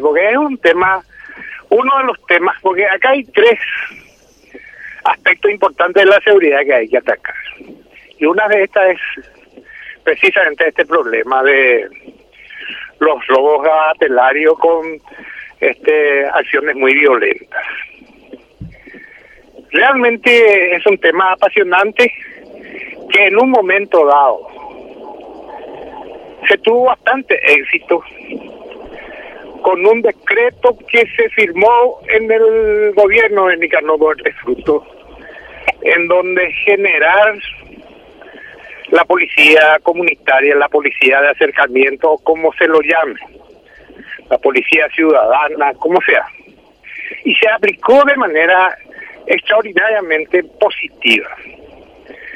porque es un tema, uno de los temas, porque acá hay tres aspectos importantes de la seguridad que hay que atacar. Y una de estas es precisamente este problema de los robos gatelarios con este acciones muy violentas. Realmente es un tema apasionante que en un momento dado se tuvo bastante éxito con un decreto que se firmó en el gobierno de Nicanor Fruto, en donde generar la policía comunitaria, la policía de acercamiento, como se lo llame, la policía ciudadana, como sea. Y se aplicó de manera extraordinariamente positiva.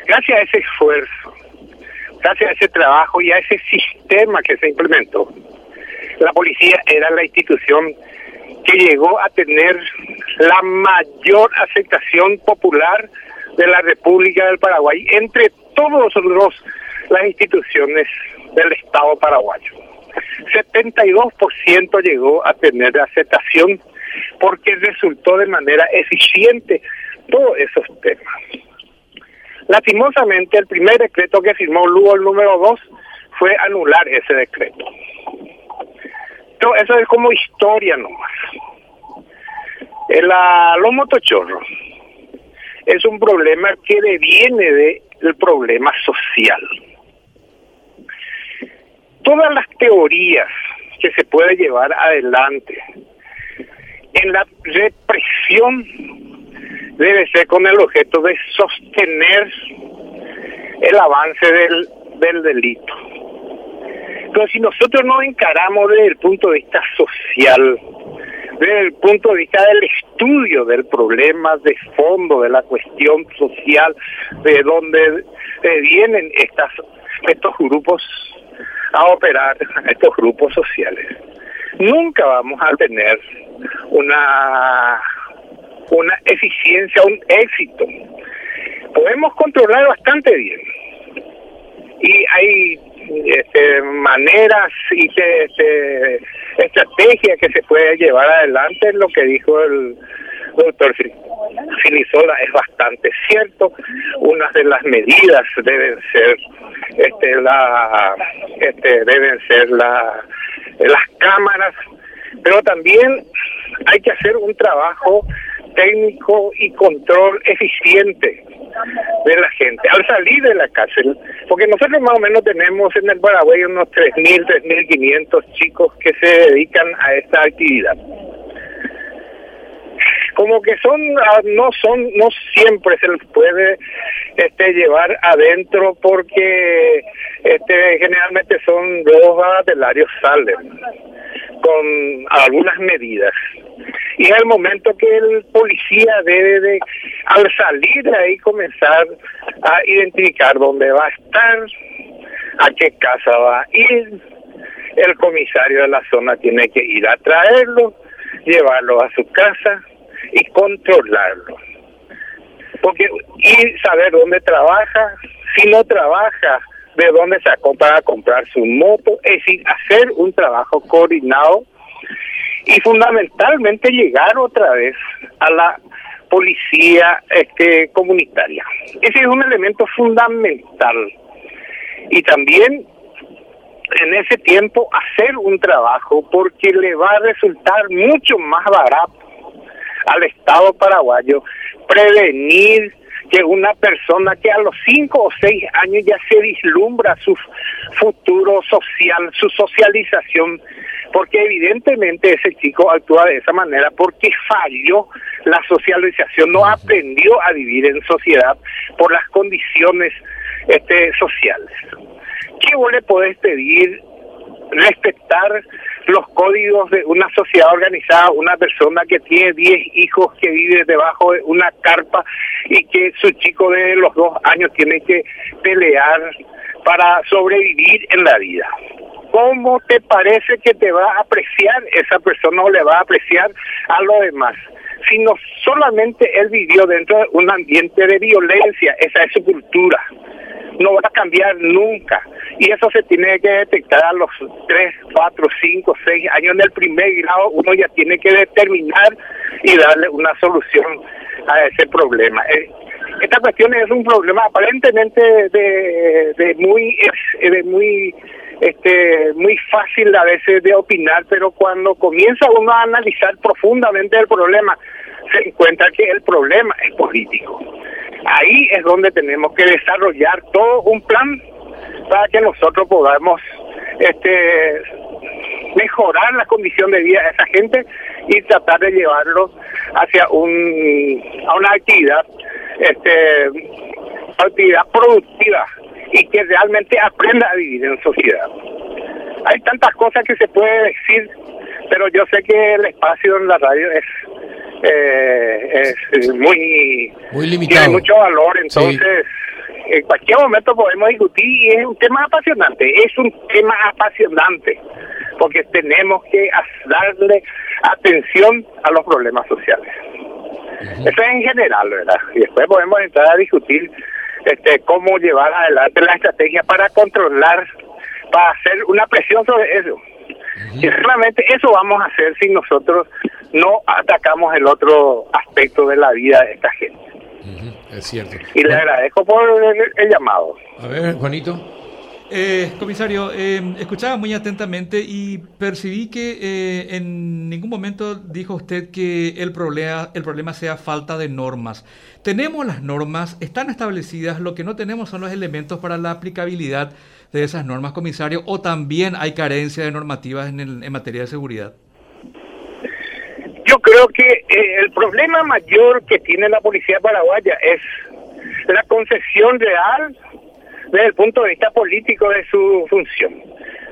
Gracias a ese esfuerzo, gracias a ese trabajo y a ese sistema que se implementó, la policía era la institución que llegó a tener la mayor aceptación popular de la República del Paraguay entre todos los las instituciones del Estado paraguayo. 72% llegó a tener aceptación porque resultó de manera eficiente todos esos temas. Lastimosamente, el primer decreto que firmó Lugo, el número 2, fue anular ese decreto eso es como historia nomás. El, la, los motochorros es un problema que deviene del problema social. Todas las teorías que se puede llevar adelante en la represión debe ser con el objeto de sostener el avance del delito pero si nosotros no encaramos desde el punto de vista social, desde el punto de vista del estudio del problema de fondo, de la cuestión social, de dónde vienen estas, estos grupos a operar, estos grupos sociales, nunca vamos a tener una, una eficiencia, un éxito. Podemos controlar bastante bien. Y hay este, maneras y este, estrategias que se puede llevar adelante, lo que dijo el doctor Filisola es bastante cierto. Unas de las medidas deben ser este, la, este, deben ser la, las cámaras, pero también hay que hacer un trabajo técnico y control eficiente de la gente al salir de la cárcel, porque nosotros más o menos tenemos en el Paraguay unos 3.000, 3.500 chicos que se dedican a esta actividad. Como que son, ah, no son, no siempre se les puede este, llevar adentro porque este, generalmente son dos batelarios salen con algunas medidas y es el momento que el policía debe de, al salir de ahí, comenzar a identificar dónde va a estar, a qué casa va a ir. El comisario de la zona tiene que ir a traerlo, llevarlo a su casa y controlarlo. Porque y saber dónde trabaja, si no trabaja, de dónde sacó para comprar su moto, es decir, hacer un trabajo coordinado y fundamentalmente llegar otra vez a la policía este, comunitaria. Ese es un elemento fundamental. Y también en ese tiempo hacer un trabajo porque le va a resultar mucho más barato al Estado paraguayo prevenir que una persona que a los cinco o seis años ya se vislumbra su futuro social, su socialización, porque evidentemente ese chico actúa de esa manera porque falló la socialización, no aprendió a vivir en sociedad por las condiciones este, sociales. ¿Qué vos le podés pedir? Respetar los códigos de una sociedad organizada, una persona que tiene 10 hijos que vive debajo de una carpa y que su chico de los dos años tiene que pelear para sobrevivir en la vida. ¿Cómo te parece que te va a apreciar esa persona o le va a apreciar a lo demás? Si no solamente él vivió dentro de un ambiente de violencia, esa es su cultura no va a cambiar nunca. Y eso se tiene que detectar a los 3, 4, 5, 6 años en el primer grado. Uno ya tiene que determinar y darle una solución a ese problema. Eh, esta cuestión es un problema aparentemente de, muy muy este muy fácil a veces de opinar pero cuando comienza uno a analizar profundamente el problema se encuentra que el problema es político ahí es donde tenemos que desarrollar todo un plan para que nosotros podamos este mejorar la condición de vida de esa gente y tratar de llevarlos hacia un a una actividad este actividad productiva y que realmente aprenda a vivir en sociedad. Hay tantas cosas que se puede decir, pero yo sé que el espacio en la radio es eh, es muy, muy limitado. tiene mucho valor, entonces en cualquier momento podemos discutir y es un tema apasionante, es un tema apasionante, porque tenemos que darle atención a los problemas sociales. Eso es en general, ¿verdad? Y después podemos entrar a discutir este cómo llevar adelante la estrategia para controlar, para hacer una presión sobre eso. Y realmente eso vamos a hacer si nosotros no atacamos el otro aspecto de la vida de esta gente. Es cierto. Y le agradezco por el llamado. A ver, Juanito. Eh, comisario, eh, escuchaba muy atentamente y percibí que eh, en ningún momento dijo usted que el problema, el problema sea falta de normas. Tenemos las normas, están establecidas, lo que no tenemos son los elementos para la aplicabilidad de esas normas, comisario, o también hay carencia de normativas en, en materia de seguridad. Yo creo que el problema mayor que tiene la policía paraguaya es la concesión real desde el punto de vista político de su función.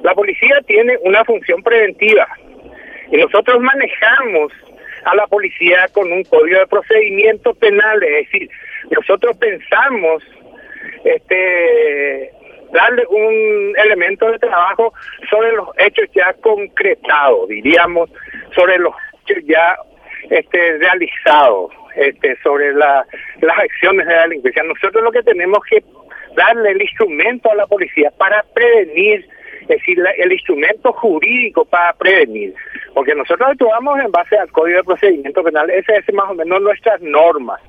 La policía tiene una función preventiva y nosotros manejamos a la policía con un código de procedimiento penal, es decir, nosotros pensamos este darle un elemento de trabajo sobre los hechos ya concretados, diríamos, sobre los ya este realizados, este sobre la, las acciones de la delincuencia. Nosotros lo que tenemos que darle el instrumento a la policía para prevenir, es decir, el instrumento jurídico para prevenir, porque nosotros actuamos en base al Código de Procedimiento Penal, ese es más o menos nuestras normas.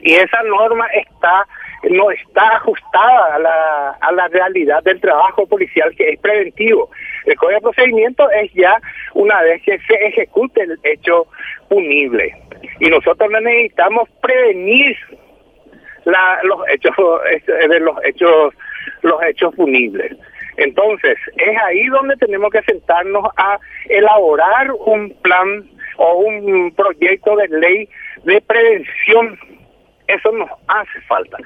Y esa norma está no está ajustada a la, a la realidad del trabajo policial que es preventivo. El Código de Procedimiento es ya una vez que se ejecute el hecho punible. Y nosotros necesitamos prevenir los hechos de los hechos los hechos punibles. Entonces, es ahí donde tenemos que sentarnos a elaborar un plan o un proyecto de ley de prevención. Eso nos hace falta.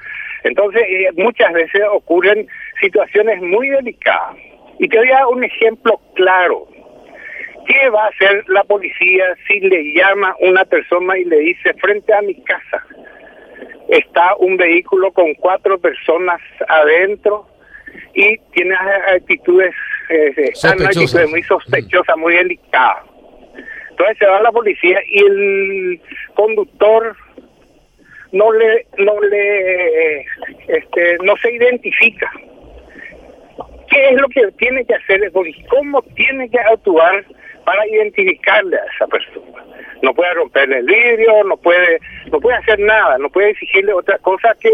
Entonces, eh, muchas veces ocurren situaciones muy delicadas. Y te voy a dar un ejemplo claro. ¿Qué va a hacer la policía si le llama una persona y le dice frente a mi casa? está un vehículo con cuatro personas adentro y tiene actitudes, eh, muy sospechosas, muy delicadas. Entonces se va la policía y el conductor no le no le este no se identifica qué es lo que tiene que hacer el policía cómo tiene que actuar para identificarle a esa persona no puede romperle el vidrio, no puede, no puede hacer nada, no puede exigirle otra cosa que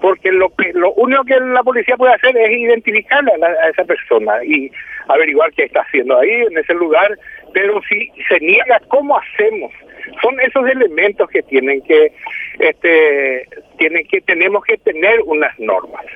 porque lo único que la policía puede hacer es identificarle a, esa persona y averiguar qué está haciendo ahí en ese lugar, pero si se niega, ¿cómo hacemos? Son esos elementos que tienen que, este, tienen que tenemos que tener unas normas.